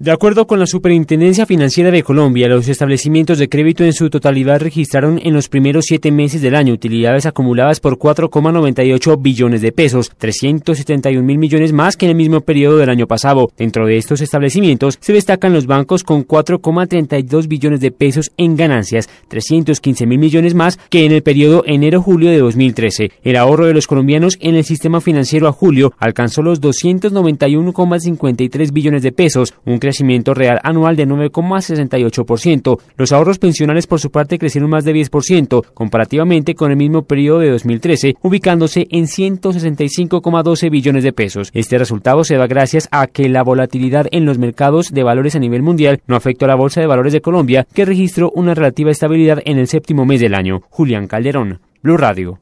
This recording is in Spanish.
De acuerdo con la Superintendencia Financiera de Colombia, los establecimientos de crédito en su totalidad registraron en los primeros siete meses del año utilidades acumuladas por 4,98 billones de pesos, 371 mil millones más que en el mismo periodo del año pasado. Dentro de estos establecimientos se destacan los bancos con 4,32 billones de pesos en ganancias, 315 mil millones más que en el periodo enero-julio de 2013. El ahorro de los colombianos en el sistema financiero a julio alcanzó los 291,53 billones de pesos, un crecimiento real anual de 9,68%. Los ahorros pensionales por su parte crecieron más de 10% comparativamente con el mismo periodo de 2013, ubicándose en 165,12 billones de pesos. Este resultado se da gracias a que la volatilidad en los mercados de valores a nivel mundial no afectó a la Bolsa de Valores de Colombia, que registró una relativa estabilidad en el séptimo mes del año. Julián Calderón, Blue Radio.